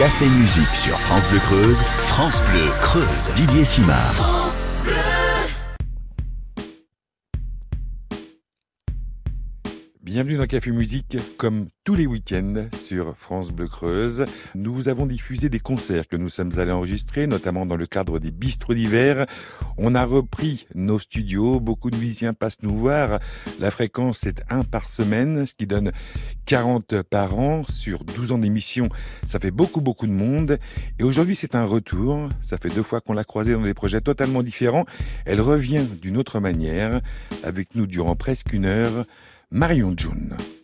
Café Musique sur France Bleu Creuse. France Bleu Creuse. Didier Simard. Bienvenue dans Café Musique, comme tous les week-ends sur France Bleu Creuse. Nous avons diffusé des concerts que nous sommes allés enregistrer, notamment dans le cadre des bistrots d'hiver. On a repris nos studios, beaucoup de musiciens passent nous voir. La fréquence est un par semaine, ce qui donne 40 par an sur 12 ans d'émission. Ça fait beaucoup, beaucoup de monde. Et aujourd'hui, c'est un retour. Ça fait deux fois qu'on l'a croisée dans des projets totalement différents. Elle revient d'une autre manière, avec nous durant presque une heure. Marion June.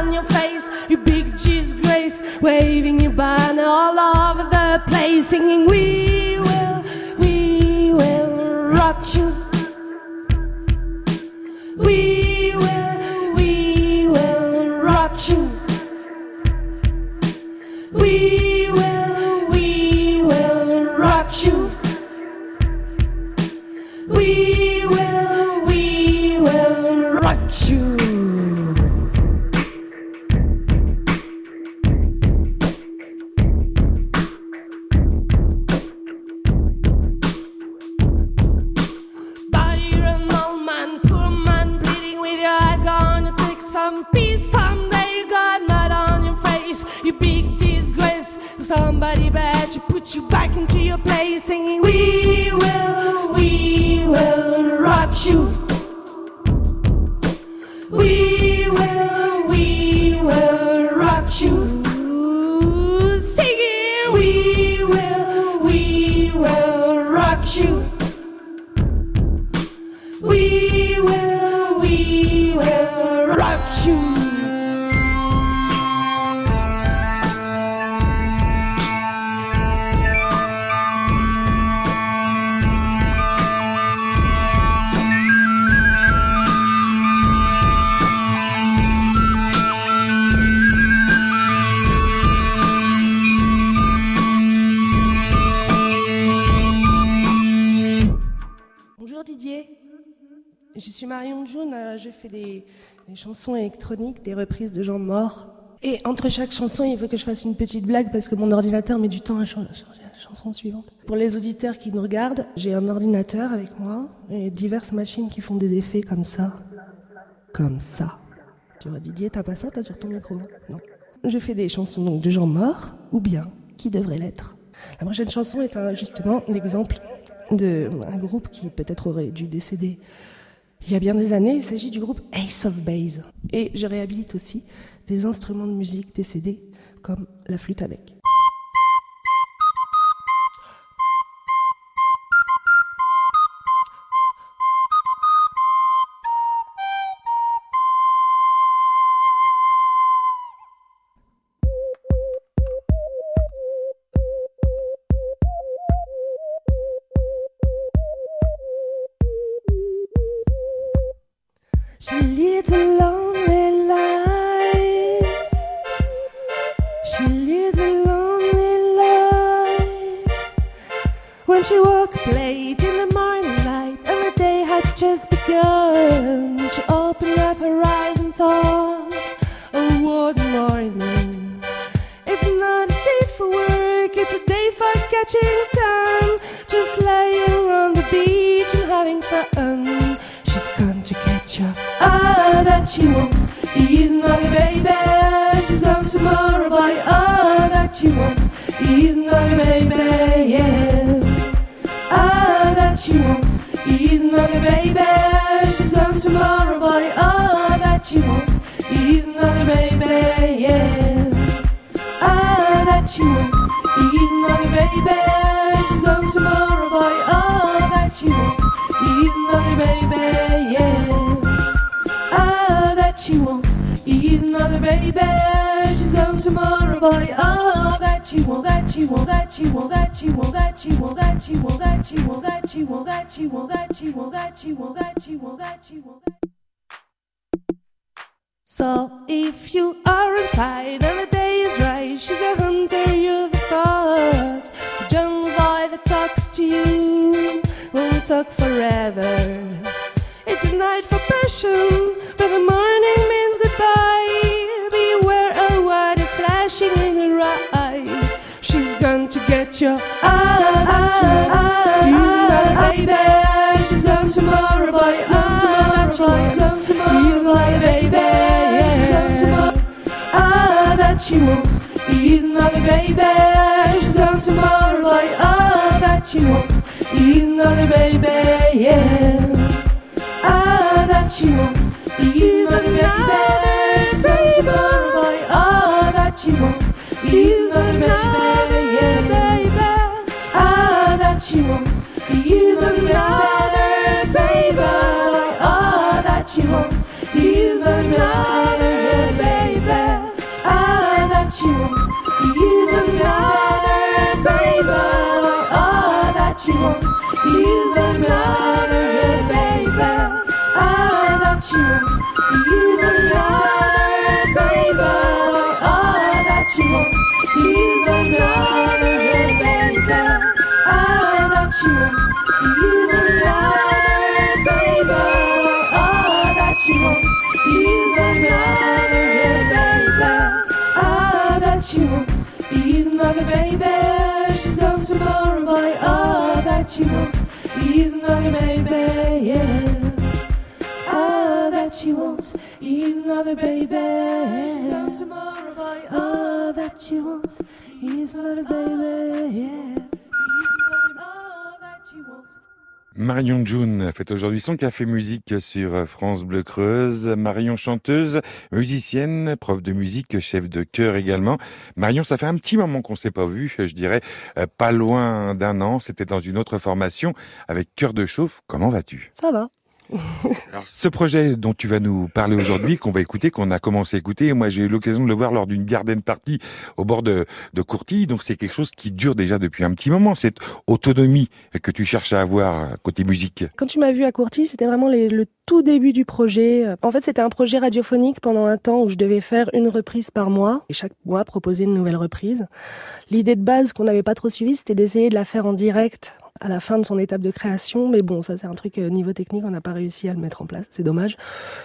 on your face, you big disgrace, waving your banner all over the place, singing, We will, we will rock you. We will, we will rock you. We will, we will rock you. We will, we will rock you. somebody bad to put you back into your place, singing, We will, we will rock you. We will, we will rock you. Fais des, chansons électroniques, des reprises de gens morts. Et entre chaque chanson, il faut que je fasse une petite blague parce que mon ordinateur met du temps à changer la chanson suivante. Pour les auditeurs qui nous regardent, j'ai un ordinateur avec moi et diverses machines qui font des effets comme ça. Comme ça. Tu vois, Didier, t'as pas ça, t'as sur ton micro Non. Je fais des chansons donc, de gens morts ou bien qui devraient l'être. La prochaine chanson est justement l'exemple d'un groupe qui peut-être aurait dû décéder il y a bien des années, il s'agit du groupe Ace of Base. Et je réhabilite aussi des instruments de musique décédés comme la flûte à bec. Wants. He's another baby. She's on tomorrow, boy. Ah, that she wants. He's another baby, yeah. Ah, that she wants. He's another baby. She's on tomorrow, boy. Ah, that she wants. He's another baby, yeah. Ah, that she wants. He's another baby. She's on tomorrow, boy. Ah, that she will, that she will, that she will, that she will, that she will, that she will, that she will, that she will, that she will, that she will, that she will, that she will, that she will. So if you are inside and the day is right, she's a hunter, you're the fox. The jungle boy that talks to you won't talk forever. It's a night for passion, but the morning means goodbye. Flashing in her eyes. She's to get your ah, baby. She's on tomorrow, boy. On tomorrow, boy. On tomorrow, boy, baby. She's on tomorrow. Ah, that she wants. He's another baby. She's on tomorrow, boy. Ah, that she wants. He's another baby, yeah. Ah, that she wants. He's another baby. She's on tomorrow, boy. Ah, that she wants. He's another baby, yeah. Ah, that she wants. He's another baby. Ah, that she wants. He's another baby. Ah, that she wants. He's another baby. Ah, that she wants. He's another baby. Ah, that she wants. That she wants. He's another baby. Ah, that she wants. He's another baby. Ah, that she wants. He's another baby. Ah, that she wants. He's another baby. She's on tomorrow, boy. Ah, that she wants. He's another baby, yeah. Ah, she wants. He's another baby. She's on tomorrow, boy. Ah, that she wants. He's another baby, yeah. That she wants. Marion June fait aujourd'hui son café musique sur France Bleu Creuse. Marion chanteuse, musicienne, prof de musique, chef de chœur également. Marion, ça fait un petit moment qu'on s'est pas vu, je dirais euh, pas loin d'un an. C'était dans une autre formation avec Cœur de Chauffe. Comment vas-tu? Ça va. Alors, ce projet dont tu vas nous parler aujourd'hui, qu'on va écouter, qu'on a commencé à écouter, moi j'ai eu l'occasion de le voir lors d'une garden party au bord de, de Courtille, donc c'est quelque chose qui dure déjà depuis un petit moment, cette autonomie que tu cherches à avoir côté musique. Quand tu m'as vu à Courtille, c'était vraiment le tout début du projet. En fait, c'était un projet radiophonique pendant un temps où je devais faire une reprise par mois et chaque mois proposer une nouvelle reprise. L'idée de base qu'on n'avait pas trop suivie, c'était d'essayer de la faire en direct à la fin de son étape de création, mais bon, ça c'est un truc euh, niveau technique, on n'a pas réussi à le mettre en place, c'est dommage.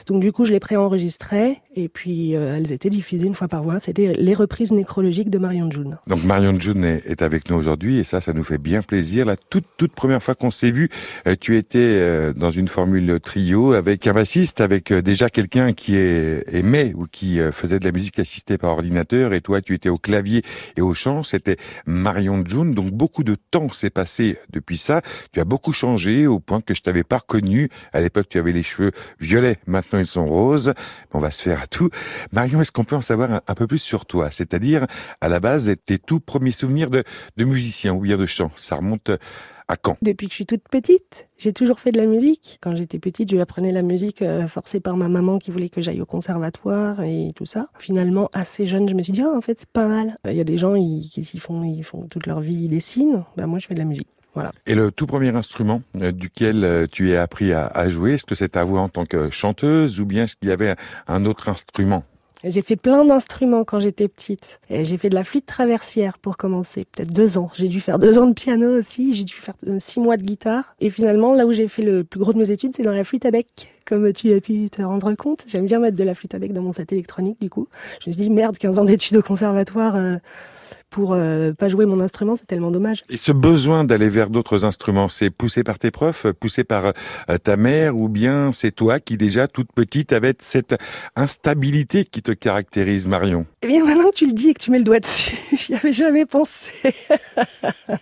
Donc du coup, je les préenregistrais et puis euh, elles étaient diffusées une fois par mois. C'était les reprises nécrologiques de Marion June. Donc Marion June est, avec nous aujourd'hui et ça, ça nous fait bien plaisir. La toute première fois qu'on s'est vu, euh, tu étais dans une formule trio avec un bassiste, avec déjà quelqu'un qui aimait ou qui faisait de la musique assistée par ordinateur et toi, tu étais au clavier et au chant. C'était Marion June. Donc beaucoup de temps s'est passé depuis ça. Tu as beaucoup changé au point que je t'avais pas reconnu. À l'époque, tu avais les cheveux violets. Maintenant, ils sont roses. On va se faire à tout. Marion, est-ce qu'on peut en savoir un, peu plus sur toi? C'est-à-dire, à la base, tes tout premiers souvenirs de, de musicien ou bien de chant. Ça remonte à quand? Depuis que je suis toute petite, j'ai toujours fait de la musique. Quand j'étais petite, je apprenais la musique euh, forcée par ma maman qui voulait que j'aille au conservatoire et tout ça. Finalement, assez jeune, je me suis dit, ah, en fait, c'est pas mal. Il y a des gens, ils, qu'est-ce qu'ils font? Ils font toute leur vie, ils dessinent. Ben, moi, je fais de la musique. Voilà. Et le tout premier instrument euh, duquel euh, tu es appris à, à jouer, est-ce que c'est ta voix en tant que chanteuse ou bien est-ce qu'il y avait un autre instrument? J'ai fait plein d'instruments quand j'étais petite. Et J'ai fait de la flûte traversière pour commencer, peut-être deux ans. J'ai dû faire deux ans de piano aussi, j'ai dû faire euh, six mois de guitare. Et finalement, là où j'ai fait le plus gros de mes études, c'est dans la flûte à bec. Comme tu as pu te rendre compte, j'aime bien mettre de la flûte à bec dans mon set électronique du coup. Je me suis dit, merde, 15 ans d'études au conservatoire... euh, pour euh, pas jouer mon instrument, c'est tellement dommage. Et ce besoin d'aller vers d'autres instruments, c'est poussé par tes profs, poussé par euh, ta mère, ou bien c'est toi qui déjà toute petite avait cette instabilité qui te caractérise, Marion? Eh bien, maintenant que tu le dis et que tu mets le doigt dessus, j'y avais jamais pensé.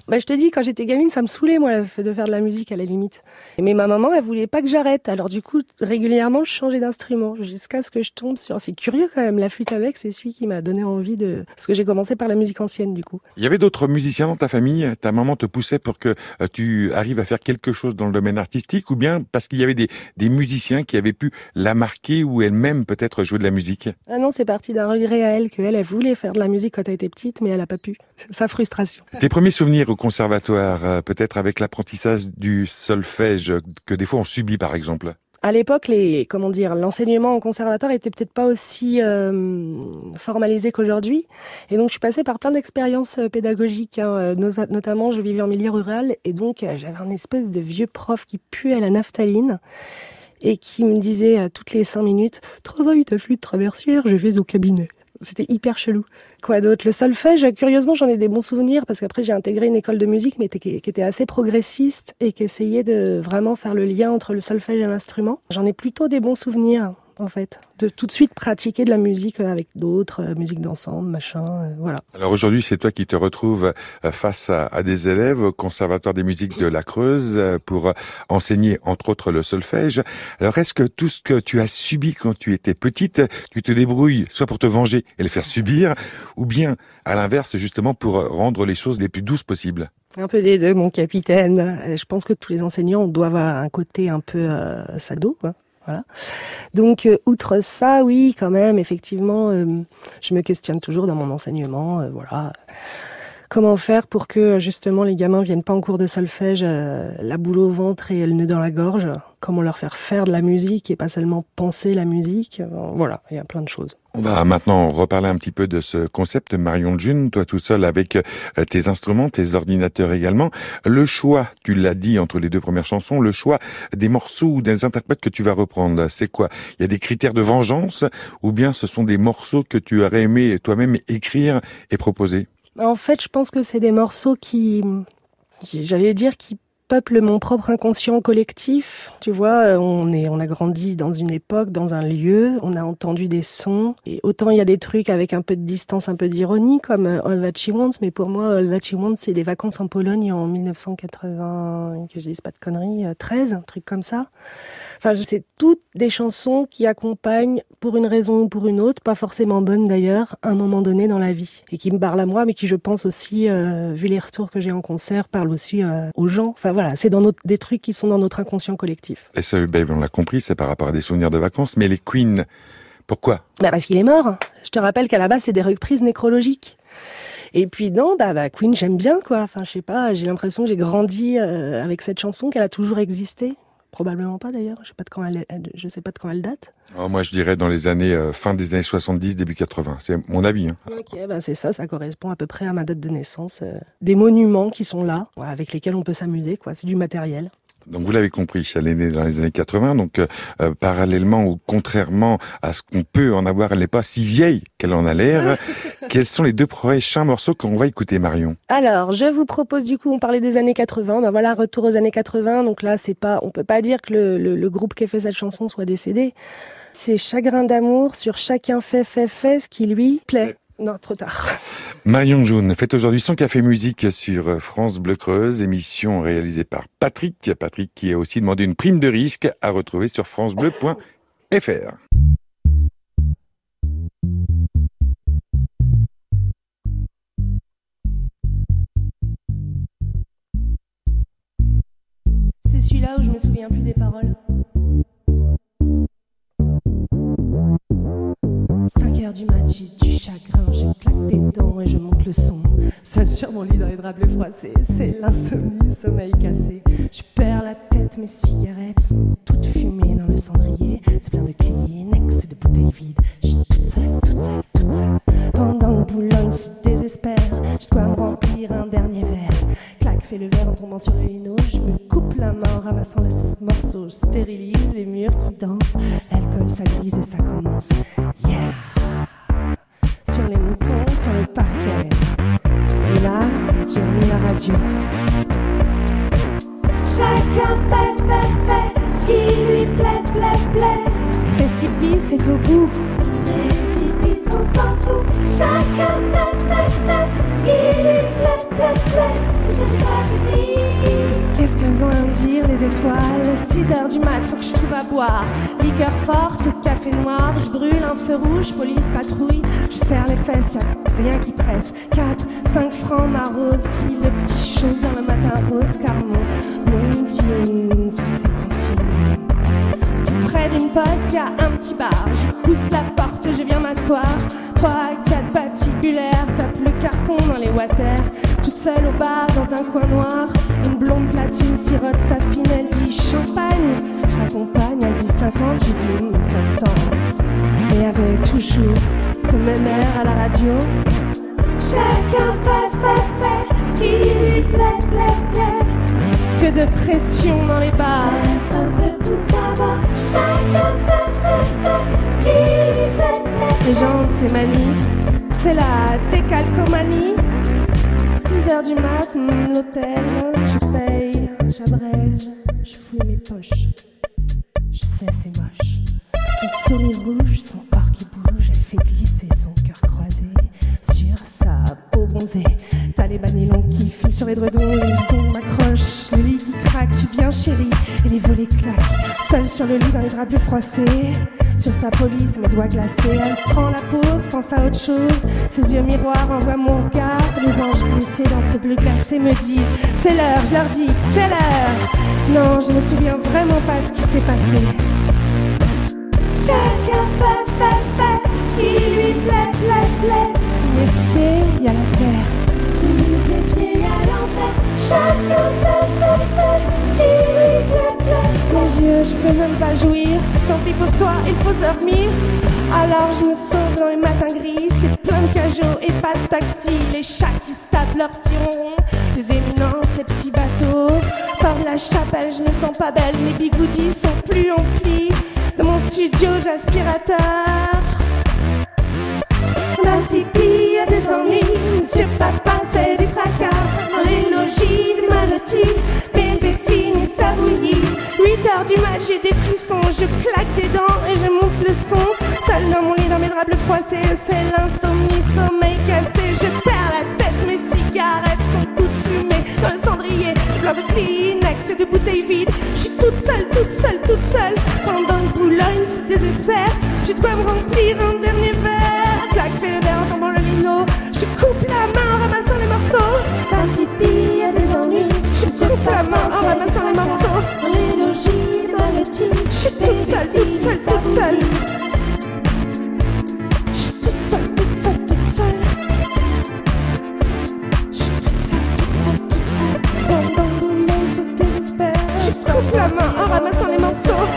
bah, je te dis, quand j'étais gamine, ça me saoulait moi de faire de la musique à la limite. Mais ma maman, elle voulait pas que j'arrête. Alors du coup, régulièrement, je changeais d'instrument jusqu'à ce que je tombe sur. C'est curieux quand même. La flûte avec, c'est celui qui m'a donné envie de. Parce que j'ai commencé par la musique ancienne du coup. Il y avait d'autres musiciens dans ta famille? Ta maman te poussait pour que euh, tu arrives à faire quelque chose dans le domaine artistique, ou bien parce qu'il y avait des, des musiciens qui avaient pu la marquer ou elle-même peut-être jouer de la musique? Ah non, c'est parti d'un regret à elle que elle, elle voulait faire de la musique quand elle était petite, mais elle a pas pu. Sa frustration. Tes premiers souvenirs au conservatoire, euh, peut-être avec l'apprentissage du solfège que des fois on subit par exemple? À l'époque, les comment dire, l'enseignement en conservatoire était peut-être pas aussi euh, formalisé qu'aujourd'hui, et donc je suis passée par plein d'expériences euh, pédagogiques. Hein, euh, notamment, je vivais en milieu rural, et donc j'avais un espèce de vieux prof qui puait à la naphtaline et qui me disait toutes les cinq minutes "Travaille ta flûte traversière, je vais au cabinet." C'était hyper chelou. Quoi d'autre? Le solfège, curieusement, j'en ai des bons souvenirs parce qu'après j'ai intégré une école de musique, mais qui était assez progressiste et qui essayait de vraiment faire le lien entre le solfège et l'instrument. J'en ai plutôt des bons souvenirs en fait, de tout de suite pratiquer de la musique avec d'autres, euh, musique d'ensemble, machin, euh, voilà. Alors aujourd'hui, c'est toi qui te retrouves euh, face à, des élèves au Conservatoire des musiques de la Creuse pour enseigner entre autres le solfège. Alors est-ce que tout ce que tu as subi quand tu étais petite, tu te débrouilles soit pour te venger et le faire subir, ou bien à l'inverse justement pour rendre les choses les plus douces possibles? Un peu des deux, mon capitaine. Je pense que tous les enseignants doivent avoir un côté un peu sado, quoi. Voilà. Donc, euh, outre ça, oui, quand même, effectivement, euh, je me questionne toujours dans mon enseignement. Euh, voilà. Comment faire pour que justement les gamins viennent pas en cours de solfège la boule au ventre et le nœud dans la gorge? Comment leur faire faire de la musique et pas seulement penser la musique? Voilà, il y a plein de choses. On va maintenant reparler un petit peu de ce concept Marion June, toi tout seul avec euh, tes instruments, tes ordinateurs également. Le choix, tu l'as dit entre les deux premières chansons, le choix des morceaux ou des interprètes que tu vas reprendre, c'est quoi? Il y a des critères de vengeance ou bien ce sont des morceaux que tu aurais aimé toi-même écrire et proposer? En fait, je pense que c'est des morceaux qui, j'allais dire, qui peuple mon propre inconscient collectif. Tu vois, euh, on est, on a grandi dans une époque, dans un lieu, on a entendu des sons. Et autant il y a des trucs avec un peu de distance, un peu d'ironie, comme euh, All That She Wants, mais pour moi, All That She Wants, c'est des vacances en Pologne en 1980, que je dise pas de conneries, 13, euh, un truc comme ça. Enfin, c'est toutes des chansons qui accompagnent, pour une raison ou pour une autre, pas forcément bonne d'ailleurs, un moment donné dans la vie. Et qui me parlent à moi, mais qui, je pense aussi, vu les retours que j'ai en concert, parlent aussi aux gens. Enfin voilà, c'est dans notre, des trucs qui sont dans notre inconscient collectif. Et ça, on l'a compris, c'est par rapport à des souvenirs de vacances, mais les Queen, pourquoi? Bah Parce qu'il est mort. Je te rappelle qu'à la base, c'est des reprises nécrologiques. Et puis non, bah, bah Queen, j'aime bien quoi. Enfin, je sais pas, j'ai l'impression que j'ai grandi euh, avec cette chanson, qu'elle a toujours existé. Probablement pas d'ailleurs. Je sais pas de quand elle, je sais pas de quand elle date. Oh, moi, je dirais dans les années euh, fin des années 70, début 80. C'est mon avis. Hein. Ok, ben c'est ça. Ça correspond à peu près à ma date de naissance. Euh, des monuments qui sont là, avec lesquels on peut s'amuser. Quoi, c'est du matériel. Donc vous l'avez compris, elle est née dans les années 80, donc euh, euh, parallèlement ou contrairement à ce qu'on peut en avoir, elle n'est pas si vieille qu'elle en a l'air. Quels sont les deux prochains morceaux qu'on va écouter, Marion? Alors, je vous propose du coup, on parlait des années 80, ben voilà, retour aux années 80. Donc là, c'est pas, on peut pas dire que le, le, le groupe qui a fait cette chanson soit décédé. C'est Chagrin d'amour sur chacun fait fait fait ce qui lui plaît. Non, trop tard. Marion Jaune fait aujourd'hui son café musique sur France Bleu Creuse, émission réalisée par Patrick. Patrick qui a aussi demandé une prime de risque à retrouver sur francebleu.fr. C'est celui-là où je me souviens plus des paroles. 5 heures du mat, j'ai du chagrin, je claque des dents et je monte le son. Seul sur mon lit dans les draps bleus froissés, c'est l'insomnie, sommeil cassé. Je perds la tête, mes cigarettes sont toutes fumées dans le cendrier. C'est plein de Kleenex et de bouteilles vides. Je suis toute seule, toute seule, toute seule. Pendant que Boulogne se désespère, je dois me verre. Fais le verre en tombant sur le lino. Je me coupe la main en ramassant le morceau. Je stérilise les murs qui dansent. L'alcool, ça grise et ça commence. Yeah! Sur les moutons, sur le parquet. j'ai remis la radio. Chacun fait, fait, fait ce qui lui plaît, plaît, plaît. Précipice est au bout. Précipice, on s'en fout. Chacun fait, fait, fait ce qui lui plaît, plaît, plaît. Tout est Qu'est-ce qu'elles ont à me dire, les étoiles? 6 heures du mat, faut que je trouve à boire. Liqueur forte, café noir, je brûle un feu rouge, police patrouille. Je serre les fesses, y'a rien qui presse. 4, 5 francs, ma rose, crie le petit chose dans le matin rose, car mon nom dîne sous ses comptines. D'une poste, y a un petit bar. Je pousse la porte, je viens m'asseoir. 3, 4 patibulaires, tape le carton dans les water. Toute seule au bar, dans un coin noir. Une blonde platine sirote sa fine, elle dit champagne. Je l'accompagne, elle dit 50, je dis 70. Et y avait toujours ce même air à la radio. Chacun fait, fait, fait ce qui lui plaît, plaît, plaît. Que de pression dans les bars. À boire. Chacun ce plaît. Les gens, c'est manie. C'est la décalcomanie. 6 heures du mat, mm, l'hôtel, je paye, j'abrège, je fouille mes poches. Je sais, c'est moche. Son sourire rouge, son corps qui bouge, elle fait glisser son cœur croisé sur sa peau bronzée. T'as les banylons qui filent sur les dredons, les ongles m'accrochent, le lit qui craque, tu viens chérie, et les volets claquent. Seule sur le lit dans les draps bleus froissés, sur sa police, mes doigts glacés. Elle prend la pause, pense à autre chose, ses yeux miroirs envoient mon regard. Les anges blessés dans ce bleu glacé me disent C'est l'heure, je leur dis Quelle heure? Non, je me souviens vraiment pas de ce qui s'est passé. Chacun fait, fait, fait ce qui lui plaît, plaît, plaît. Sous mes pieds, y a la terre. Sous tes pieds, y a l'enfer. Chacun fait, fait, fait Mes yeux, je peux même pas jouir. Tant pis pour toi, il faut dormir. Alors je me sauve dans les matins gris. C'est plein de cajots et pas de taxi. Les chats qui se tapent leurs petits ronrons. Les éminences, les petits bateaux. Par la chapelle, je me sens pas belle. Mes bigoudis sont plus emplis. Dans mon studio, j'aspirateur. Le pipi, a des ennuis. Monsieur Papa Je claque des dents et je monte le son. Seul dans mon lit, dans mes draps bleus froissés. C'est l'insomnie, sommeil cassé. Je perds la tête, mes cigarettes sont toutes fumées. Dans le cendrier, je pleure de Kleenex et de bouteilles vides. Je suis toute seule, toute seule, toute seule. Pendant que Boulogne se désespère, j'ai de quoi me remplir un dernier verre. Claque, fais le verre en tombant le lino. Je coupe la main en ramassant les morceaux. Par pipi, y a des ennuis. Je coupe la main en ramassant les morceaux. Toute seule, toute seule, toute seule. Je suis toute seule, toute seule, toute seule. Je suis toute seule, toute seule, toute seule. Pendant que Boulogne se désespère. Je coupe la main en ramassant les morceaux.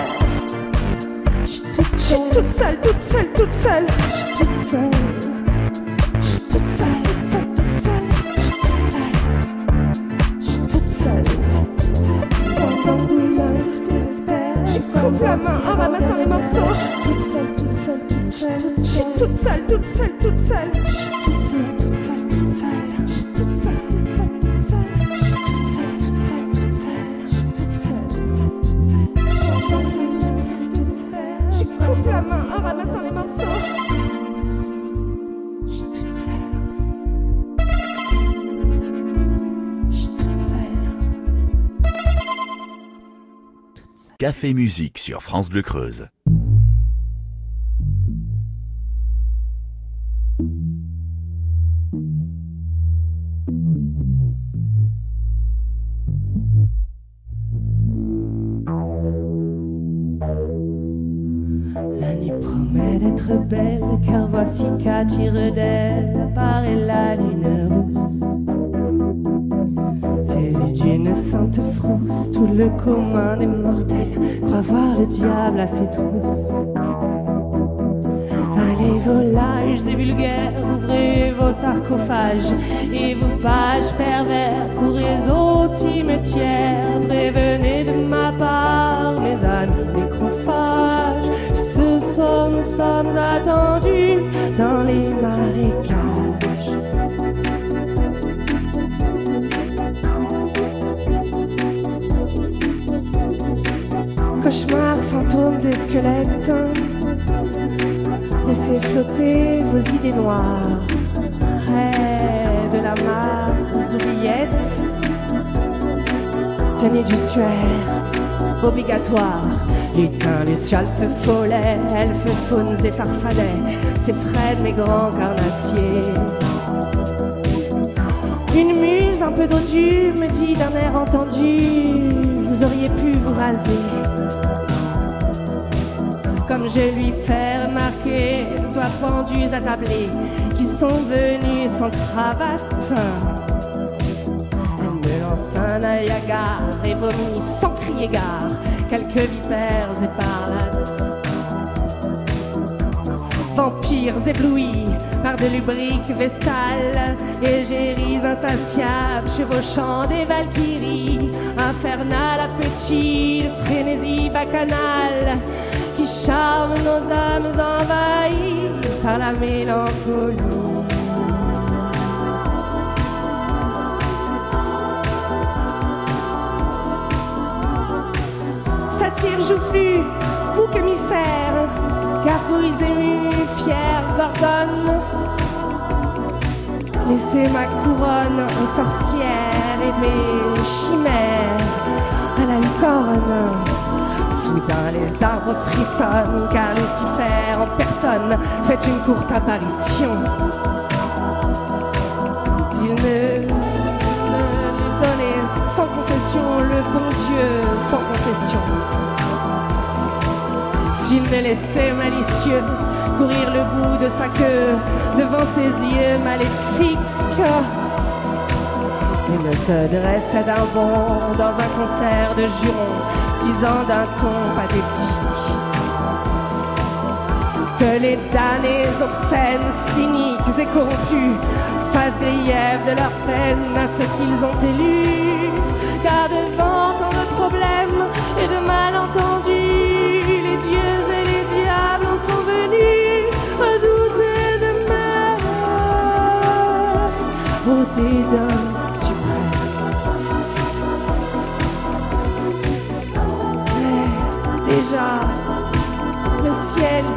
Je suis toute seule, toute seule, toute seule. Je suis toute seule. Coupe la main en ramassant les morceaux. Je suis toute seule, toute seule, toute seule. Je suis toute seule, toute seule, toute seule. Je suis toute seule, toute seule, toute seule. Je suis toute seule, toute seule, toute seule. Je suis toute seule, toute seule, toute seule. Je suis toute seule, toute seule, toute seule. Je suis toute seule, toute seule, toute seule. Je coupe la main Café Musique sur France Bleu Creuse. La nuit promet d'être belle, car voici qu'à tire d'elle apparaît la lune tout le commun des mortels croit voir le diable à ses trousses. Allez volages et vulgaires, ouvrez vos sarcophages et vos pages pervers, courez au cimetière, prévenez de ma part mes amis nécrophages. Ce soir nous sommes attendus dans les marécages. Squelette. Laissez flotter vos idées noires près de la mare aux oubliettes. Tenez du suaire, obligatoire. Lutin, luciole, feu follet, elfe, faunes et farfadets, c'est Fred, mes grands carnassiers. Une muse un peu dodue me dit d'un air entendu, vous auriez pu vous raser. Comme je lui fais remarquer, toi pendus à tabler, qui sont venus sans cravate. Elle me lance un œil et vomit sans crier gare quelques vipères éparlates. Vampires éblouis par de lubriques vestales, égéries insatiables, chevauchant des valkyries, infernal appétit frénésie bacchanale, charme nos âmes envahies par la mélancolie. Satire joufflu, bouc émissaire, gargouilles émues, fière gorgone. Laissez ma couronne en sorcière et mes chimères à la licorne. Soudain les arbres frissonnent car Lucifer en personne fait une courte apparition. S'il ne me donnait sans confession le bon Dieu sans confession. S'il ne laissait malicieux courir le bout de sa queue devant ses yeux maléfiques. Il ne se dressait d'un bond dans un concert de jurons, disant d'un ton pathétique que les damnés obscènes, cyniques et corrompus fassent grief de leur peine à ce qu'ils ont élu. Car devant tant de problèmes et de malentendus,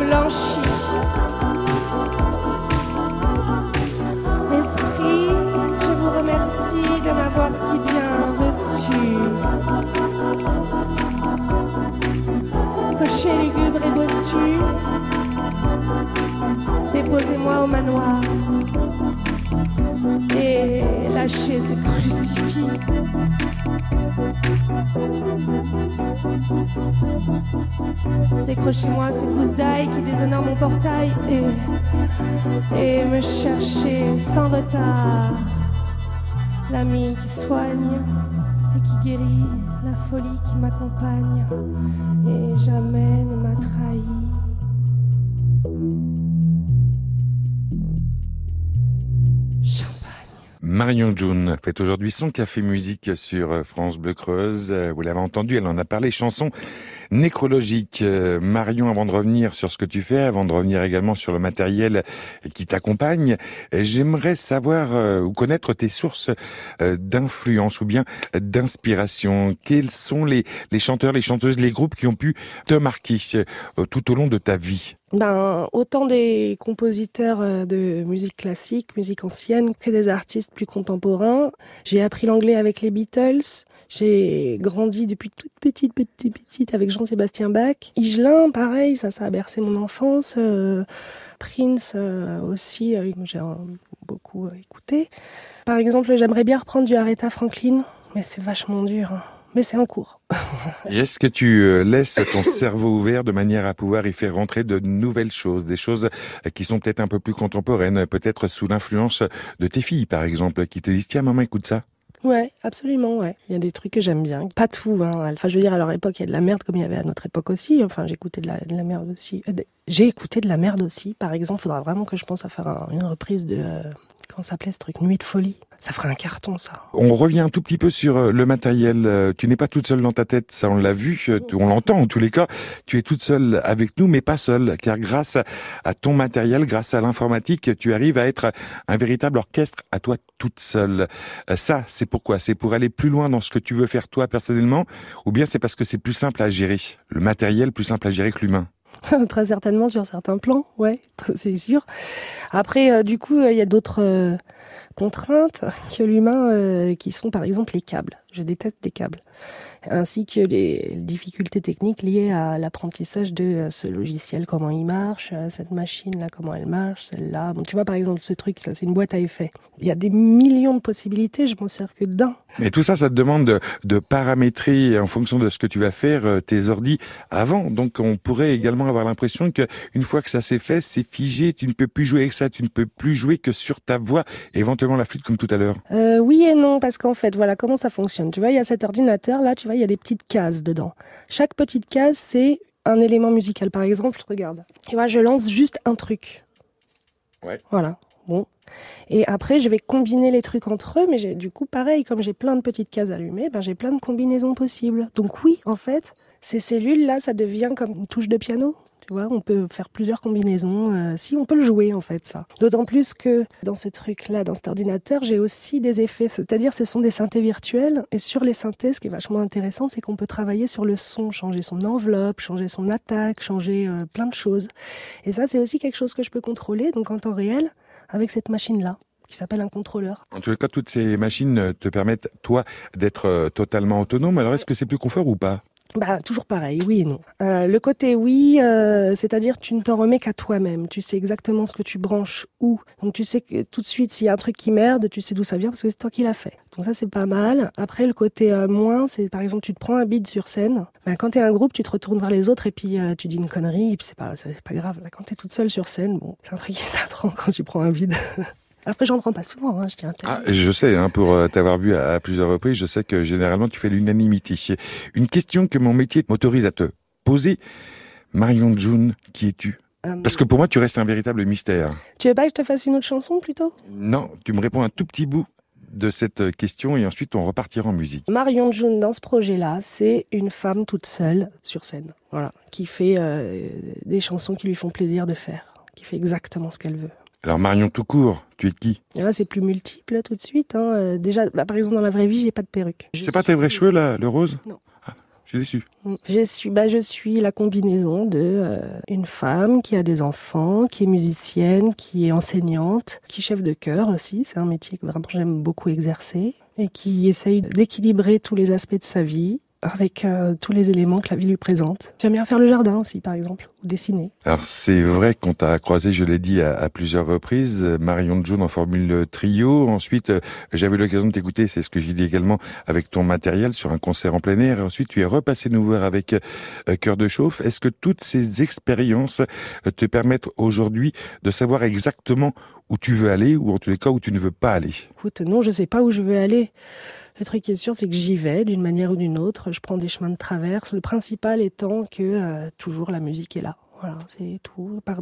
ciel blanchit. Esprit, je vous remercie de m'avoir si bien reçu. Cocher lugubre et bossu, déposez-moi au manoir et lâchez ce crucifix. Décrochez-moi ces gousses d'ail qui déshonorent mon portail et, me cherchez sans retard l'ami qui soigne et qui guérit la folie qui m'accompagne et jamais ne m'a trahi. Marion June fait aujourd'hui son café musique sur France Bleu Creuse. Vous l'avez entendu, elle en a parlé, chanson nécrologique. Marion, avant de revenir sur ce que tu fais, avant de revenir également sur le matériel qui t'accompagne, j'aimerais savoir euh, ou connaître tes sources euh, d'influence ou bien d'inspiration. Quels sont les, les chanteurs, les chanteuses, les groupes qui ont pu te marquer euh, tout au long de ta vie? Ben, autant des compositeurs de musique classique, musique ancienne, que des artistes plus contemporains. J'ai appris l'anglais avec les Beatles. J'ai grandi depuis toute petite, petite, petite avec Jean-Sébastien Bach. Igelin, pareil, ça, ça a bercé mon enfance. Euh, Prince euh, aussi, euh, j'ai beaucoup écouté. Par exemple, j'aimerais bien reprendre du Aretha Franklin, mais c'est vachement dur. Hein mais c'est en cours. Et est-ce que tu laisses ton cerveau ouvert de manière à pouvoir y faire rentrer de nouvelles choses, des choses qui sont peut-être un peu plus contemporaines, peut-être sous l'influence de tes filles, par exemple, qui te disent tiens maman écoute ça. Ouais, absolument, ouais. Il y a des trucs que j'aime bien. Pas tout, hein. Enfin, je veux dire, à leur époque, il y a de la merde comme il y avait à notre époque aussi. Enfin, j'écoutais de la, de la merde aussi. J'ai écouté de la merde aussi. Par exemple, faudra vraiment que je pense à faire une reprise de... Euh, comment s'appelait ce truc Nuit de folie. Ça ferait un carton, ça. On revient un tout petit peu sur euh, le matériel. Euh, tu n'es pas toute seule dans ta tête, ça on l'a vu, euh, on l'entend en tous les cas. Tu es toute seule avec nous, mais pas seule, car grâce à ton matériel, grâce à l'informatique, tu arrives à être un véritable orchestre à toi toute seule. Ça, c'est pourquoi? C'est pour aller plus loin dans ce que tu veux faire toi personnellement, ou bien c'est parce que c'est plus simple à gérer, le matériel plus simple à gérer que l'humain? Très certainement sur certains plans, ouais, c'est sûr. Après, du coup, il y a d'autres contraintes que l'humain, euh, qui sont par exemple les câbles. Je déteste les câbles ainsi que les difficultés techniques liées à l'apprentissage de euh, ce logiciel, comment il marche, euh, cette machine-là, comment elle marche, celle-là. Bon, tu vois, par exemple, ce truc, ça, c'est une boîte à effets. Il y a des millions de possibilités, je m'en sers que d'un. Mais tout ça, ça te demande de, de, paramétrer en fonction de ce que tu vas faire euh, tes ordis avant. Donc, on pourrait également avoir l'impression que une fois que ça s'est fait, c'est figé, tu ne peux plus jouer avec ça, tu ne peux plus jouer que sur ta voix, éventuellement la flûte comme tout à l'heure. Euh, oui et non, parce qu'en fait, voilà comment ça fonctionne. Tu vois, il y a cet ordinateur là, tu il y a des petites cases dedans. Chaque petite case, c'est un élément musical. Par exemple, regarde. Tu vois, je lance juste un truc. Ouais. Voilà. Bon. Et après, je vais combiner les trucs entre eux, mais du coup, pareil, comme j'ai plein de petites cases allumées, ben, j'ai plein de combinaisons possibles. Donc oui, en fait, ces cellules-là, ça devient comme une touche de piano on peut faire plusieurs combinaisons. Euh, si, on peut le jouer en fait, ça. D'autant plus que dans ce truc-là, dans cet ordinateur, j'ai aussi des effets. C'est-à-dire, ce sont des synthés virtuels. Et sur les synthés, ce qui est vachement intéressant, c'est qu'on peut travailler sur le son, changer son enveloppe, changer son attaque, changer euh, plein de choses. Et ça, c'est aussi quelque chose que je peux contrôler, donc en temps réel, avec cette machine-là qui s'appelle un contrôleur. En tout cas, toutes ces machines te permettent, toi, d'être euh, totalement autonome. Alors, est-ce que c'est plus confort ou pas? Bah, toujours pareil, oui et non. Euh, le côté oui, euh, c'est-à-dire tu ne t'en remets qu'à toi-même. Tu sais exactement ce que tu branches où. Donc tu sais que tout de suite, s'il y a un truc qui merde, tu sais d'où ça vient parce que c'est toi qui l'as fait. Donc ça, c'est pas mal. Après, le côté euh, moins, c'est par exemple, tu te prends un beat sur scène. Ben, quand t'es un groupe, tu te retournes vers les autres et puis tu dis une connerie et puis c'est pas, c'est pas grave. Là, quand t'es toute seule sur scène, bon, c'est un truc qui s'apprend quand tu prends un beat. Après, j'en prends pas souvent, hein, je tiens ah, Je sais, hein, pour euh, t'avoir vu à, plusieurs reprises, je sais que généralement tu fais l'unanimité. Une question que mon métier m'autorise à te poser. Marion June, qui es-tu? Euh, Parce que pour moi, tu restes un véritable mystère. Tu veux pas que je te fasse une autre chanson plutôt? Non, tu me réponds un tout petit bout de cette question et ensuite on repartira en musique. Marion June, dans ce projet-là, c'est une femme toute seule sur scène, voilà, qui fait euh, des chansons qui lui font plaisir de faire, qui fait exactement ce qu'elle veut. Alors Marion tout court, tu es qui? Là c'est plus multiple tout de suite. Hein. Euh, déjà, bah, par exemple dans la vraie vie, j'ai pas de perruque. C'est pas tes vrais cheveux là, le rose? Non. Ah, je suis déçu. Mm. Je suis, bah, je suis la combinaison de euh, une femme qui a des enfants, qui est musicienne, qui est enseignante, qui est chef de chœur aussi. C'est un métier que vraiment j'aime beaucoup exercer et qui essaye d'équilibrer tous les aspects de sa vie avec euh, tous les éléments que la vie lui présente. J'aime bien faire le jardin aussi, par exemple, ou dessiner. Alors c'est vrai qu'on t'a croisé, je l'ai dit à, plusieurs reprises, Marion Jones en formule trio. Ensuite, euh, j'avais l'occasion de t'écouter, c'est ce que j'ai dit également, avec ton matériel sur un concert en plein air. Ensuite, tu es repassé nous voir avec euh, Cœur de Chauffe. Est-ce que toutes ces expériences te permettent aujourd'hui de savoir exactement où tu veux aller, ou en tous les cas où tu ne veux pas aller? Écoute, non, je sais pas où je veux aller. Le truc qui est sûr, c'est que j'y vais d'une manière ou d'une autre. Je prends des chemins de traverse. Le principal étant que euh, toujours la musique est là. Voilà, c'est tout. Par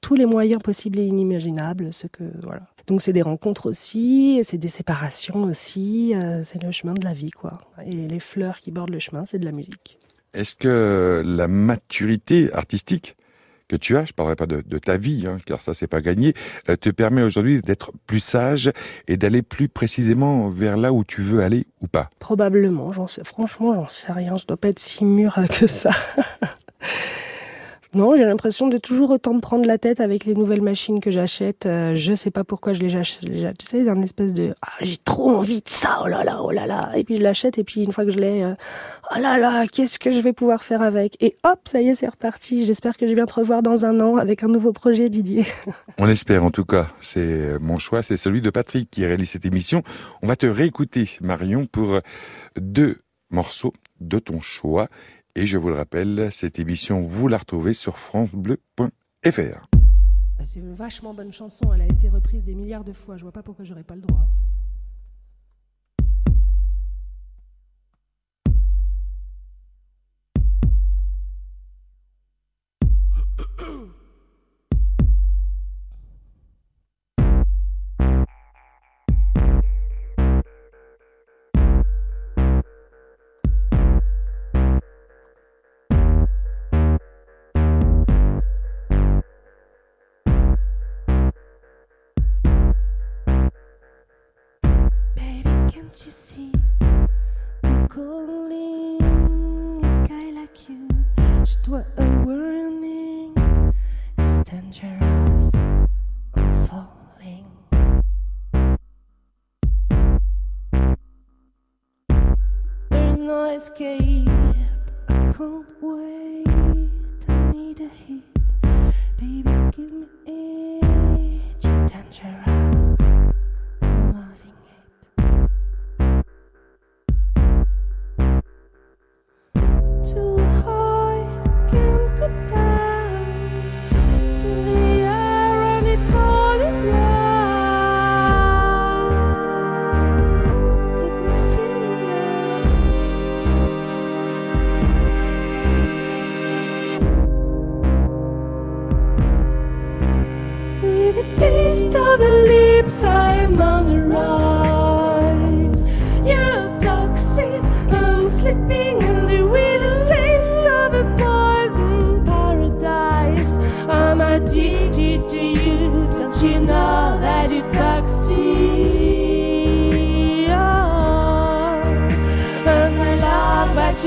tous les moyens possibles et inimaginables. Ce que voilà. Donc c'est des rencontres aussi, c'est des séparations aussi. Euh, c'est le chemin de la vie, quoi. Et les fleurs qui bordent le chemin, c'est de la musique. Est-ce que la maturité artistique que tu as, je parlerai pas de, ta vie, hein, car ça c'est pas gagné, euh, te permet aujourd'hui d'être plus sage et d'aller plus précisément vers là où tu veux aller ou pas Probablement, j'en sais, franchement j'en sais rien, je dois pas être si mûr que ça. Non, j'ai l'impression de toujours autant me prendre la tête avec les nouvelles machines que j'achète. Euh, je sais pas pourquoi je les achète. Tu sais, un espèce de ah, j'ai trop envie de ça, oh là là, oh là là. Et puis je l'achète et puis une fois que je l'ai, euh, oh là là, qu'est-ce que je vais pouvoir faire avec? Et hop, ça y est, c'est reparti. J'espère que je viens te revoir dans un an avec un nouveau projet, Didier. On espère en tout cas. C'est euh, mon choix, c'est celui de Patrick qui réalise cette émission. On va te réécouter, Marion, pour deux morceaux de ton choix. Et je vous le rappelle, cette émission, vous la retrouvez sur francebleu.fr. C'est une vachement bonne chanson, elle a été reprise des milliards de fois, je vois pas pourquoi j'aurais pas le droit. Can't you see? I'm calling a guy like you. Je dois a warning. It's dangerous. I'm falling. There's no escape. I can't wait. I need a hit. Baby, give me it. You're dangerous.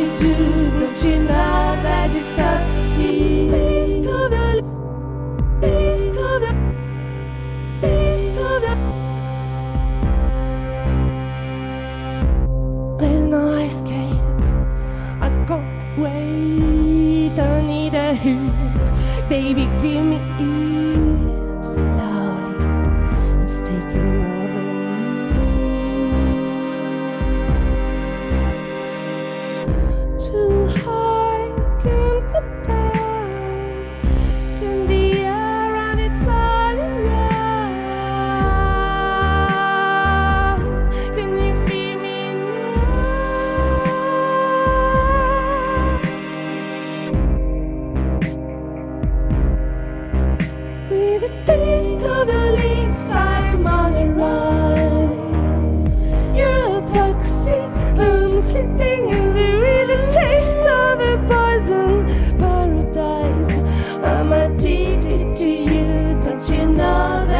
do, but you know that to There's no escape. I can't wait. I need a hit, baby. Give me. Ease.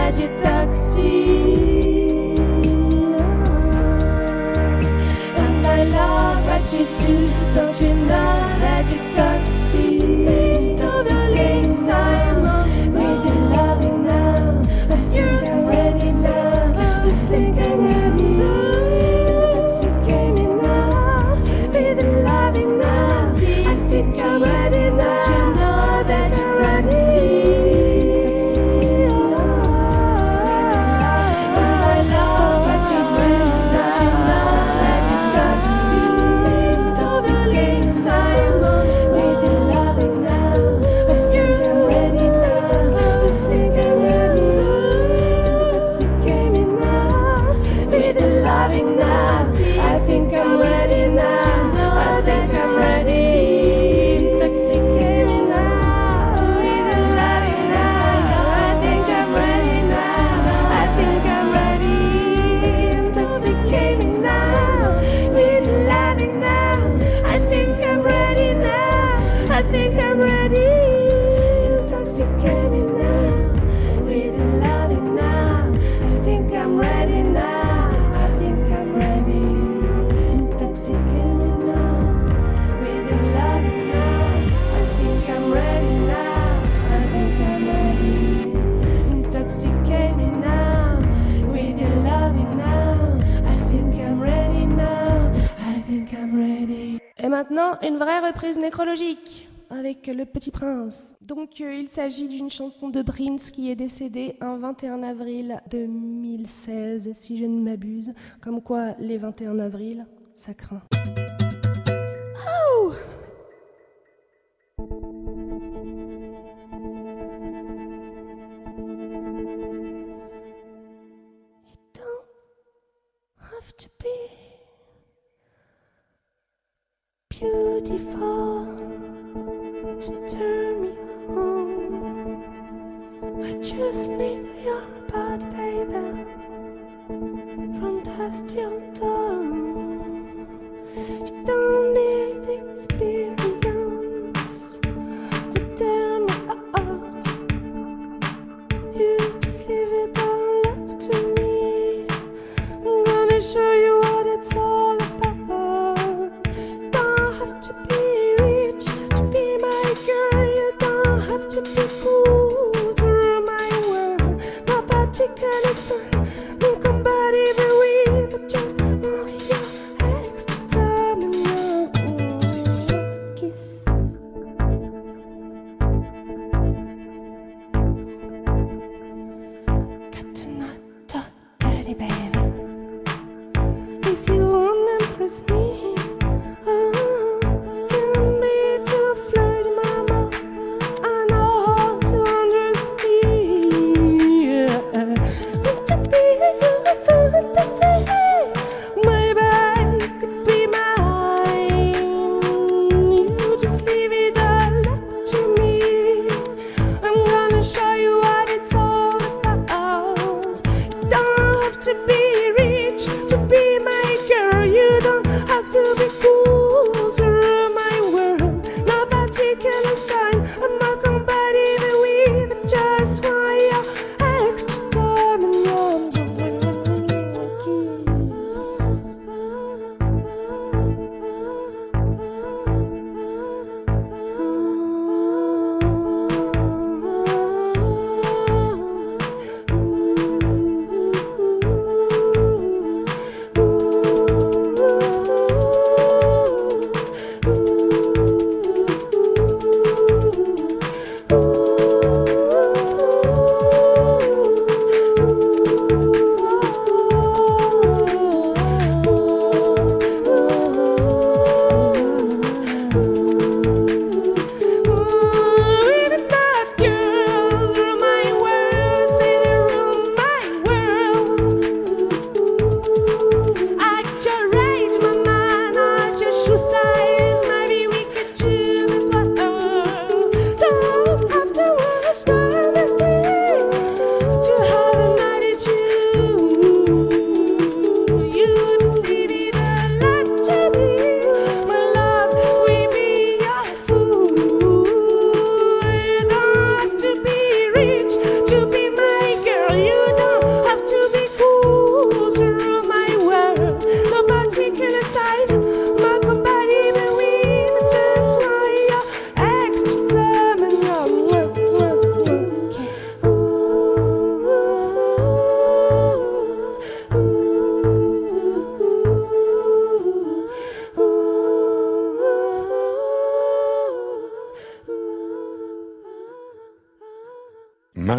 viaje taxi. And I love what you do, don't you know that you taxi? maintenant une vraie reprise nécrologique avec Le Petit Prince. Donc euh, il s'agit d'une chanson de Prince qui est décédé un 21 avril 2016, si je ne m'abuse, comme quoi les 21 avril, ça craint.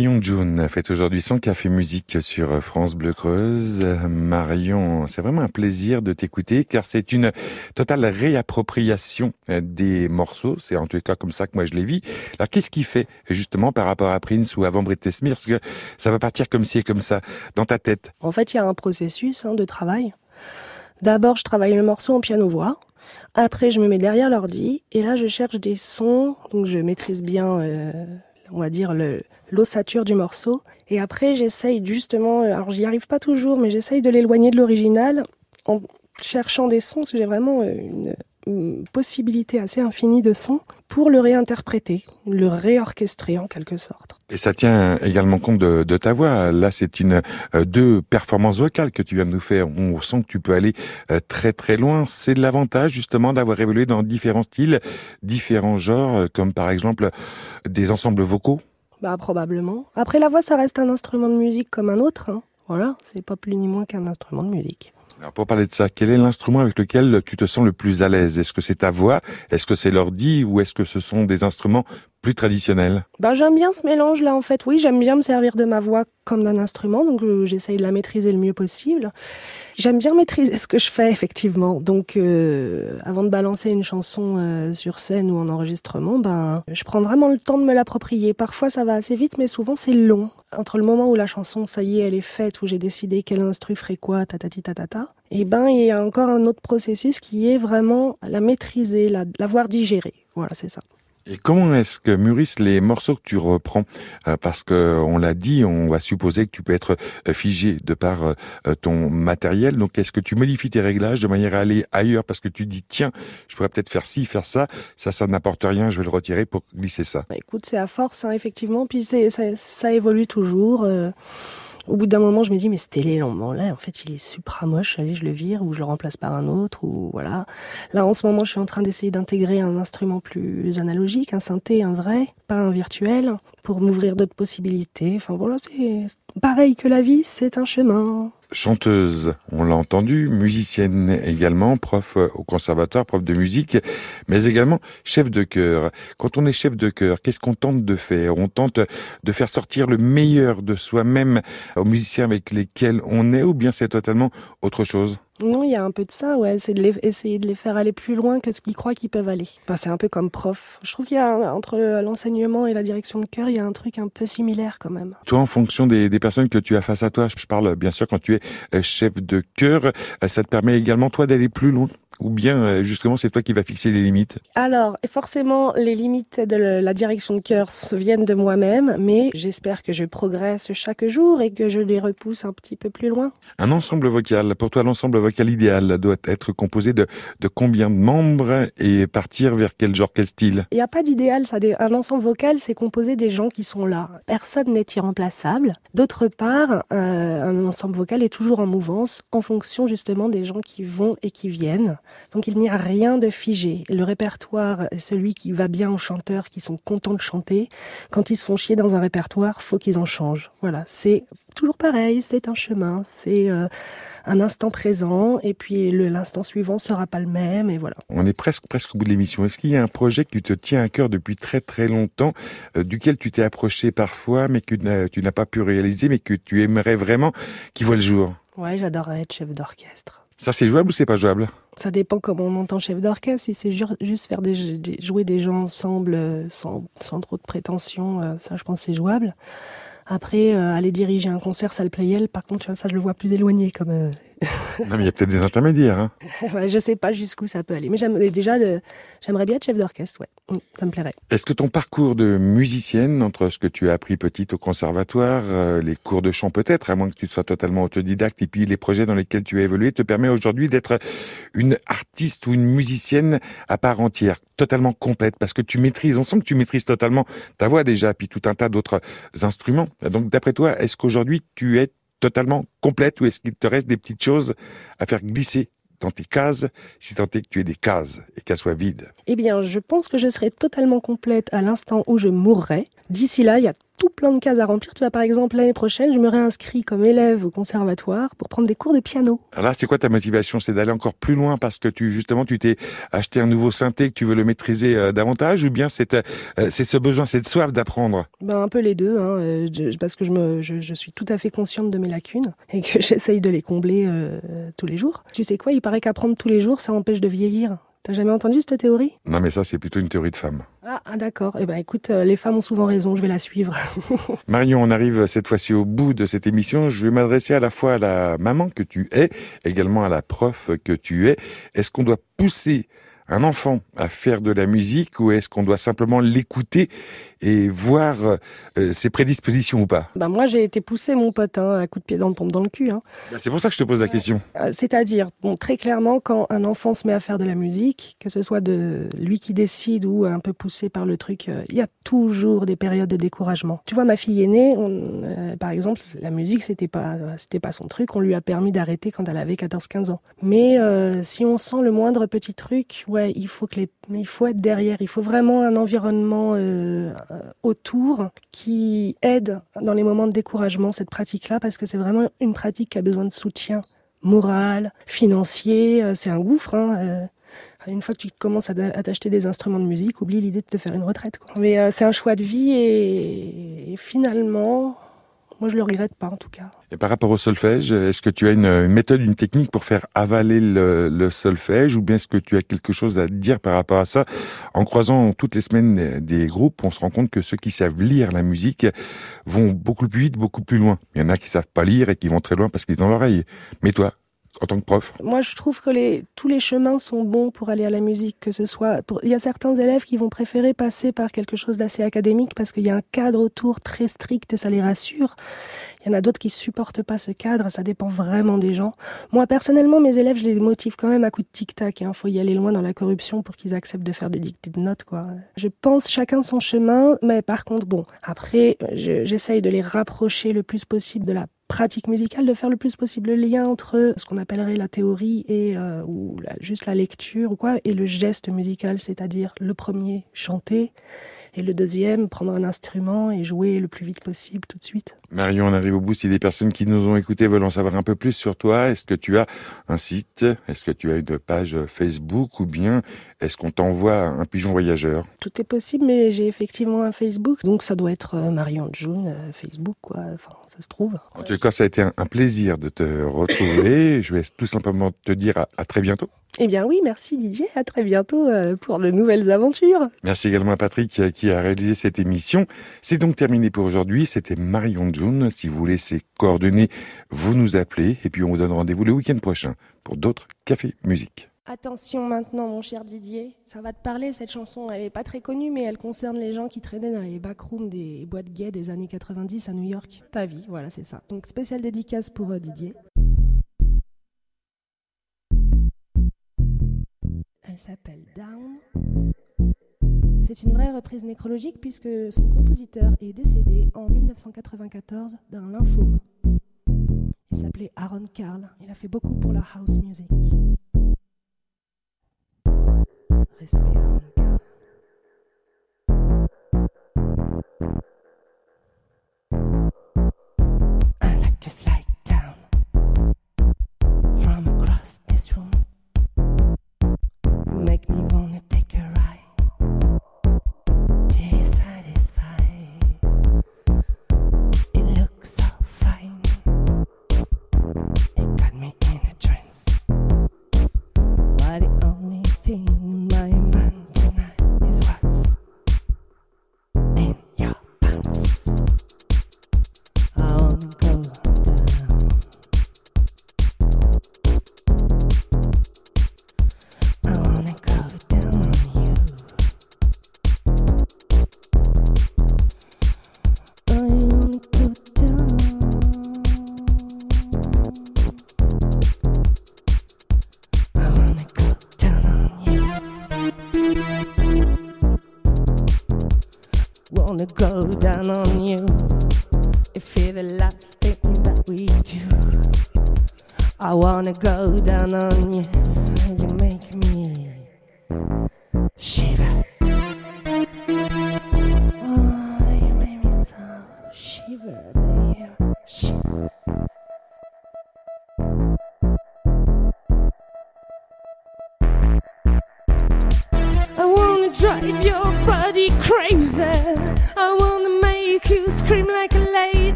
Marion June fait aujourd'hui son café musique sur France Bleu Creuse. Marion, c'est vraiment un plaisir de t'écouter car c'est une totale réappropriation des morceaux. C'est en tout cas comme ça que moi je les vis. Alors qu'est-ce qui fait justement par rapport à Prince ou avant Britney Spears que ça va partir comme ci et comme ça dans ta tête? En fait, il y a un processus hein, de travail. D'abord, je travaille le morceau en piano-voix. Après, je me mets derrière l'ordi et là, je cherche des sons. Donc, je maîtrise bien, euh, on va dire, le, l'ossature du morceau. Et après, j'essaye justement, euh, alors j'y arrive pas toujours, mais j'essaye de l'éloigner de l'original en cherchant des sons, parce que j'ai vraiment euh, une, possibilité assez infinie de sons pour le réinterpréter, le réorchestrer en quelque sorte. Et ça tient également compte de, ta voix. Là, c'est une euh, deux performances vocales que tu viens de nous faire. On sent que tu peux aller très très loin. C'est l'avantage justement d'avoir évolué dans différents styles, différents genres, comme par exemple des ensembles vocaux. Bah probablement. Après la voix, ça reste un instrument de musique comme un autre. Hein. Voilà, c'est pas plus ni moins qu'un instrument de musique. Alors pour parler de ça, quel est l'instrument avec lequel tu te sens le plus à l'aise? Est-ce que c'est ta voix? Est-ce que c'est l'ordi? Ou est-ce que ce sont des instruments plus traditionnels Ben j'aime bien ce mélange là en fait. Oui, j'aime bien me servir de ma voix comme d'un instrument, donc euh, j'essaye de la maîtriser le mieux possible. J'aime bien maîtriser ce que je fais effectivement. Donc euh, avant de balancer une chanson euh, sur scène ou en enregistrement, ben je prends vraiment le temps de me l'approprier. Parfois ça va assez vite, mais souvent c'est long entre le moment où la chanson, ça y est, elle est faite, où j'ai décidé quel instru ferait quoi, tatati tatata, et ben il y a encore un autre processus qui est vraiment la maîtriser, la, l'avoir digérée. Voilà, c'est ça. Et comment est-ce que mûrissent les morceaux que tu reprends euh, Parce que on l'a dit, on va supposer que tu peux être euh, figé de par euh, ton matériel. Donc, est-ce que tu modifies tes réglages de manière à aller ailleurs parce que tu dis tiens, je pourrais peut-être faire ci, faire ça, ça, ça n'apporte rien, je vais le retirer pour glisser ça. Bah, écoute, c'est à force, hein, effectivement. Puis ça, ça, évolue toujours. Au bout d'un moment, je me dis, mais c'était élément là, en fait, il est supra moche. Allez, je le vire ou je le remplace par un autre ou voilà. Là, en ce moment, je suis en train d'essayer d'intégrer un instrument plus analogique, un synthé, un vrai, pas un virtuel, pour m'ouvrir d'autres possibilités. Enfin voilà, c'est pareil que la vie, c'est un chemin chanteuse, on l'a entendu, musicienne également, prof au conservatoire, prof de musique, mais également chef de chœur. Quand on est chef de chœur, qu'est-ce qu'on tente de faire? On tente de faire sortir le meilleur de soi-même aux musiciens avec lesquels on est, ou bien c'est totalement autre chose? Non, il y a un peu de ça, ouais. C'est de les, essayer de les faire aller plus loin que ce qu'ils croient qu'ils peuvent aller. c'est un peu comme prof. Je trouve qu'il y a entre l'enseignement et la direction de chœur, il y a un truc un peu similaire quand même. Toi, en fonction des, des personnes que tu as face à toi, je parle bien sûr quand tu es euh, chef de chœur, euh, ça te permet également toi d'aller plus loin? Ou bien euh, justement c'est toi qui vas fixer les limites Alors forcément les limites de la direction de cœur viennent de moi-même, mais j'espère que je progresse chaque jour et que je les repousse un petit peu plus loin. Un ensemble vocal, pour toi l'ensemble vocal idéal doit être composé de, de combien de membres et partir vers quel genre, quel style? Il n'y a pas d'idéal, ça. Un ensemble vocal c'est composé des gens qui sont là. Personne n'est irremplaçable. D'autre part, euh, un ensemble vocal est toujours en mouvance en fonction justement des gens qui vont et qui viennent. Donc il n'y a rien de figé. Le répertoire est celui qui va bien aux chanteurs qui sont contents de chanter. Quand ils se font chier dans un répertoire, faut qu'ils en changent. Voilà, c'est toujours pareil, c'est un chemin, c'est euh, un instant présent et puis l'instant suivant sera pas le même et voilà. On est presque presque au bout de l'émission. Est-ce qu'il y a un projet qui te tient à cœur depuis très très longtemps, euh, duquel tu t'es approché parfois, mais que tu n'as pas pu réaliser, mais que tu aimerais vraiment qu'il voit le jour? Ouais, j'adorerais être chef d'orchestre. Ça, c'est jouable ou c'est pas jouable? Ça dépend comment on entend chef d'orchestre. Si c'est juste faire jouer des gens ensemble euh, sans, sans trop de prétention, euh, ça, je pense, c'est jouable. Après, euh, aller diriger un concert salle Playel, par contre, ça, je le vois plus éloigné comme, non, mais il y a peut-être des intermédiaires. Hein. je sais pas jusqu'où ça peut aller. Mais déjà, j'aimerais bien être chef d'orchestre, ouais. Mm, ça me plairait. Est-ce que ton parcours de musicienne, entre ce que tu as appris petite au conservatoire, euh, les cours de chant peut-être, à moins que tu sois totalement autodidacte, et puis les projets dans lesquels tu as évolué, te permet aujourd'hui d'être une artiste ou une musicienne à part entière, totalement complète, parce que tu maîtrises, on sent que tu maîtrises totalement ta voix déjà, puis tout un tas d'autres instruments. Donc d'après toi, est-ce qu'aujourd'hui tu es totalement complète ou est-ce qu'il te reste des petites choses à faire glisser dans tes cases, si tant est que tu aies des cases et qu'elles soient vides? Eh bien, je pense que je serai totalement complète à l'instant où je mourrai. D'ici là, il y a tout plein de cases à remplir. Tu vois, par exemple, l'année prochaine, je me réinscris comme élève au conservatoire pour prendre des cours de piano. Alors là, c'est quoi ta motivation? C'est d'aller encore plus loin parce que tu, justement, tu t'es acheté un nouveau synthé que tu veux le maîtriser euh, davantage ou bien c'est euh, c'est ce besoin, cette soif d'apprendre? Ben, Un peu les deux, hein, euh, parce que je, me, je, suis tout à fait consciente de mes lacunes et que j'essaye de les combler tous les jours. Tu sais quoi, il paraît qu'apprendre tous les jours, ça empêche de vieillir. T'as jamais entendu cette théorie? Non, mais ça, c'est plutôt une théorie de femme. Ah, ah d'accord. Eh ben, écoute, euh, les femmes ont souvent raison. Je vais la suivre. Marion, on arrive cette fois-ci au bout de cette émission. Je vais m'adresser à la fois à la maman que tu es, également à la prof que tu es. Est-ce qu'on doit pousser un enfant à faire de la musique ou est-ce qu'on doit simplement l'écouter et voir euh, ses prédispositions ou pas bah Moi, j'ai été poussé, mon pote, hein, à coup de pied dans le pompe dans le cul. Hein. Bah, c'est pour ça que je te pose la question. Euh, c'est-à-dire, bon, très clairement, quand un enfant se met à faire de la musique, que ce soit de lui qui décide ou un peu poussé par le truc, euh, il y a toujours des périodes de découragement. Tu vois, ma fille aînée, on, par exemple, la musique, c'était pas, c'était pas son truc. On lui a permis d'arrêter quand elle avait 14-15 ans. Mais si on sent le moindre petit truc, ouais, il faut que les, il faut être derrière. Il faut vraiment un environnement euh, autour qui aide dans les moments de découragement cette pratique-là, parce que c'est vraiment une pratique qui a besoin de soutien moral, financier. Euh, c'est un gouffre. Hein, euh. Une fois que tu commences à t'acheter des instruments de musique, oublie l'idée de te faire une retraite. Mais c'est un choix de vie et finalement, moi, je le regrette pas, en tout cas. Et par rapport au solfège, est-ce que tu as une, méthode, une technique pour faire avaler le, solfège, ou bien est-ce que tu as quelque chose à dire par rapport à ça? En croisant toutes les semaines des groupes, on se rend compte que ceux qui savent lire la musique vont beaucoup plus vite, beaucoup plus loin. Il y en a qui savent pas lire et qui vont très loin parce qu'ils ont l'oreille. Mais toi, en tant que prof Moi, je trouve que tous les chemins sont bons pour aller à la musique, que ce soit... Il y a certains élèves qui vont préférer passer par quelque chose d'assez académique parce qu'il y a un cadre autour très strict et ça les rassure. Il y en a d'autres qui supportent pas ce cadre, ça dépend vraiment des gens. Moi, personnellement, mes élèves, je les motive quand même à coup de tic-tac. Il hein. faut y aller loin dans la corruption pour qu'ils acceptent de faire des dictées de notes, quoi. Je pense chacun son chemin, mais par contre, bon, après, j'essaye de les rapprocher le plus possible de la pratique musicale de faire le plus possible le lien entre ce qu'on appellerait la théorie et euh, ou juste la lecture ou quoi et le geste musical, c'est-à-dire le premier chanter et le deuxième prendre un instrument et jouer le plus vite possible tout de suite. Marion, on arrive au bout. Si des personnes qui nous ont écoutés veulent en savoir un peu plus sur toi, est-ce que tu as un site? Est-ce que tu as une page Facebook ou bien est-ce qu'on t'envoie un pigeon voyageur? Tout est possible, mais j'ai effectivement un Facebook, donc ça doit être euh, Marion June, euh, Facebook, quoi. Enfin, ça se trouve. En tout cas, ça a été un plaisir de te retrouver. Je vais tout simplement te dire à, très bientôt. Eh bien oui, merci Didier, à très bientôt euh, pour de nouvelles aventures. Merci également à Patrick qui a réalisé cette émission. C'est donc terminé pour aujourd'hui. C'était Marion June si vous voulez ces coordonnées, vous nous appelez et puis on vous donne rendez-vous le week-end prochain pour d'autres cafés musique. Attention maintenant, mon cher Didier, ça va te parler cette chanson. Elle n'est pas très connue, mais elle concerne les gens qui traînaient dans les backrooms des boîtes gays des années 90 à New York. Ta vie, voilà, c'est ça. Donc, spéciale dédicace pour euh, Didier. S'appelle Down. C'est une vraie reprise nécrologique puisque son compositeur est décédé en 1994 d'un lymphome. Il s'appelait Aaron Carl. Il a fait beaucoup pour la house music. Respect Aaron wanna go down on you if you're the last thing that we do. I wanna go down on you.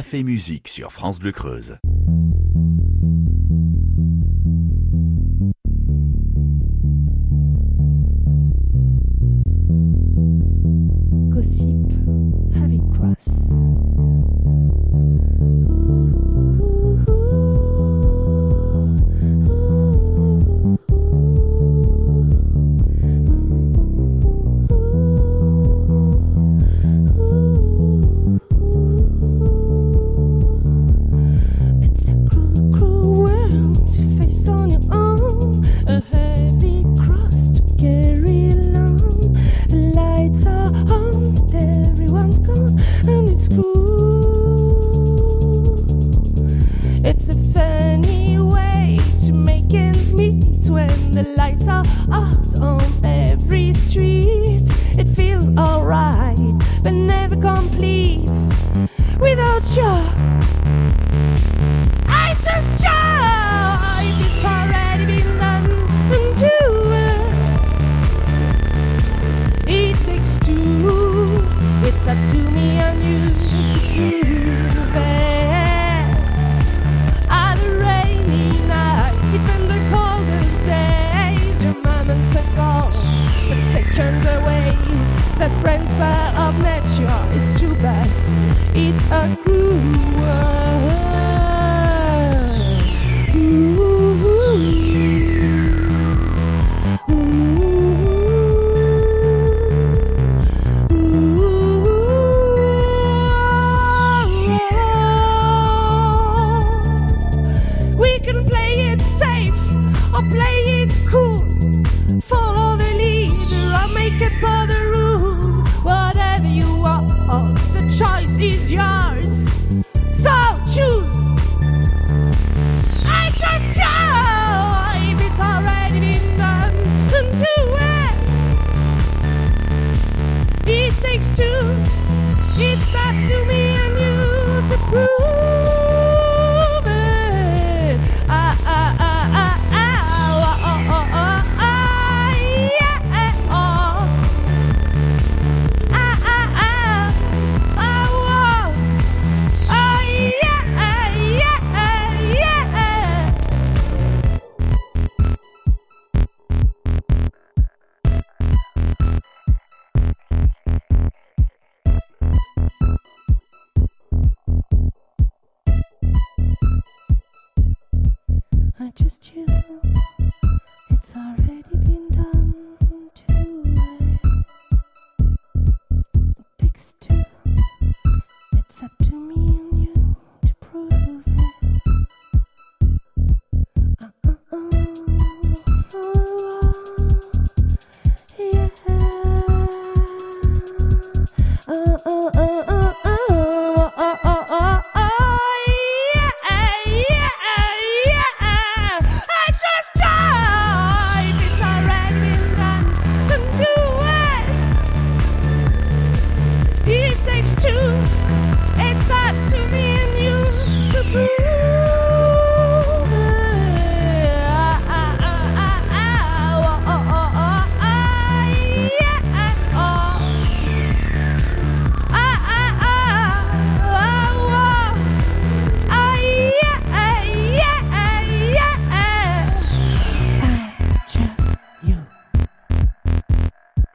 Café Musique sur France Bleu Creuse.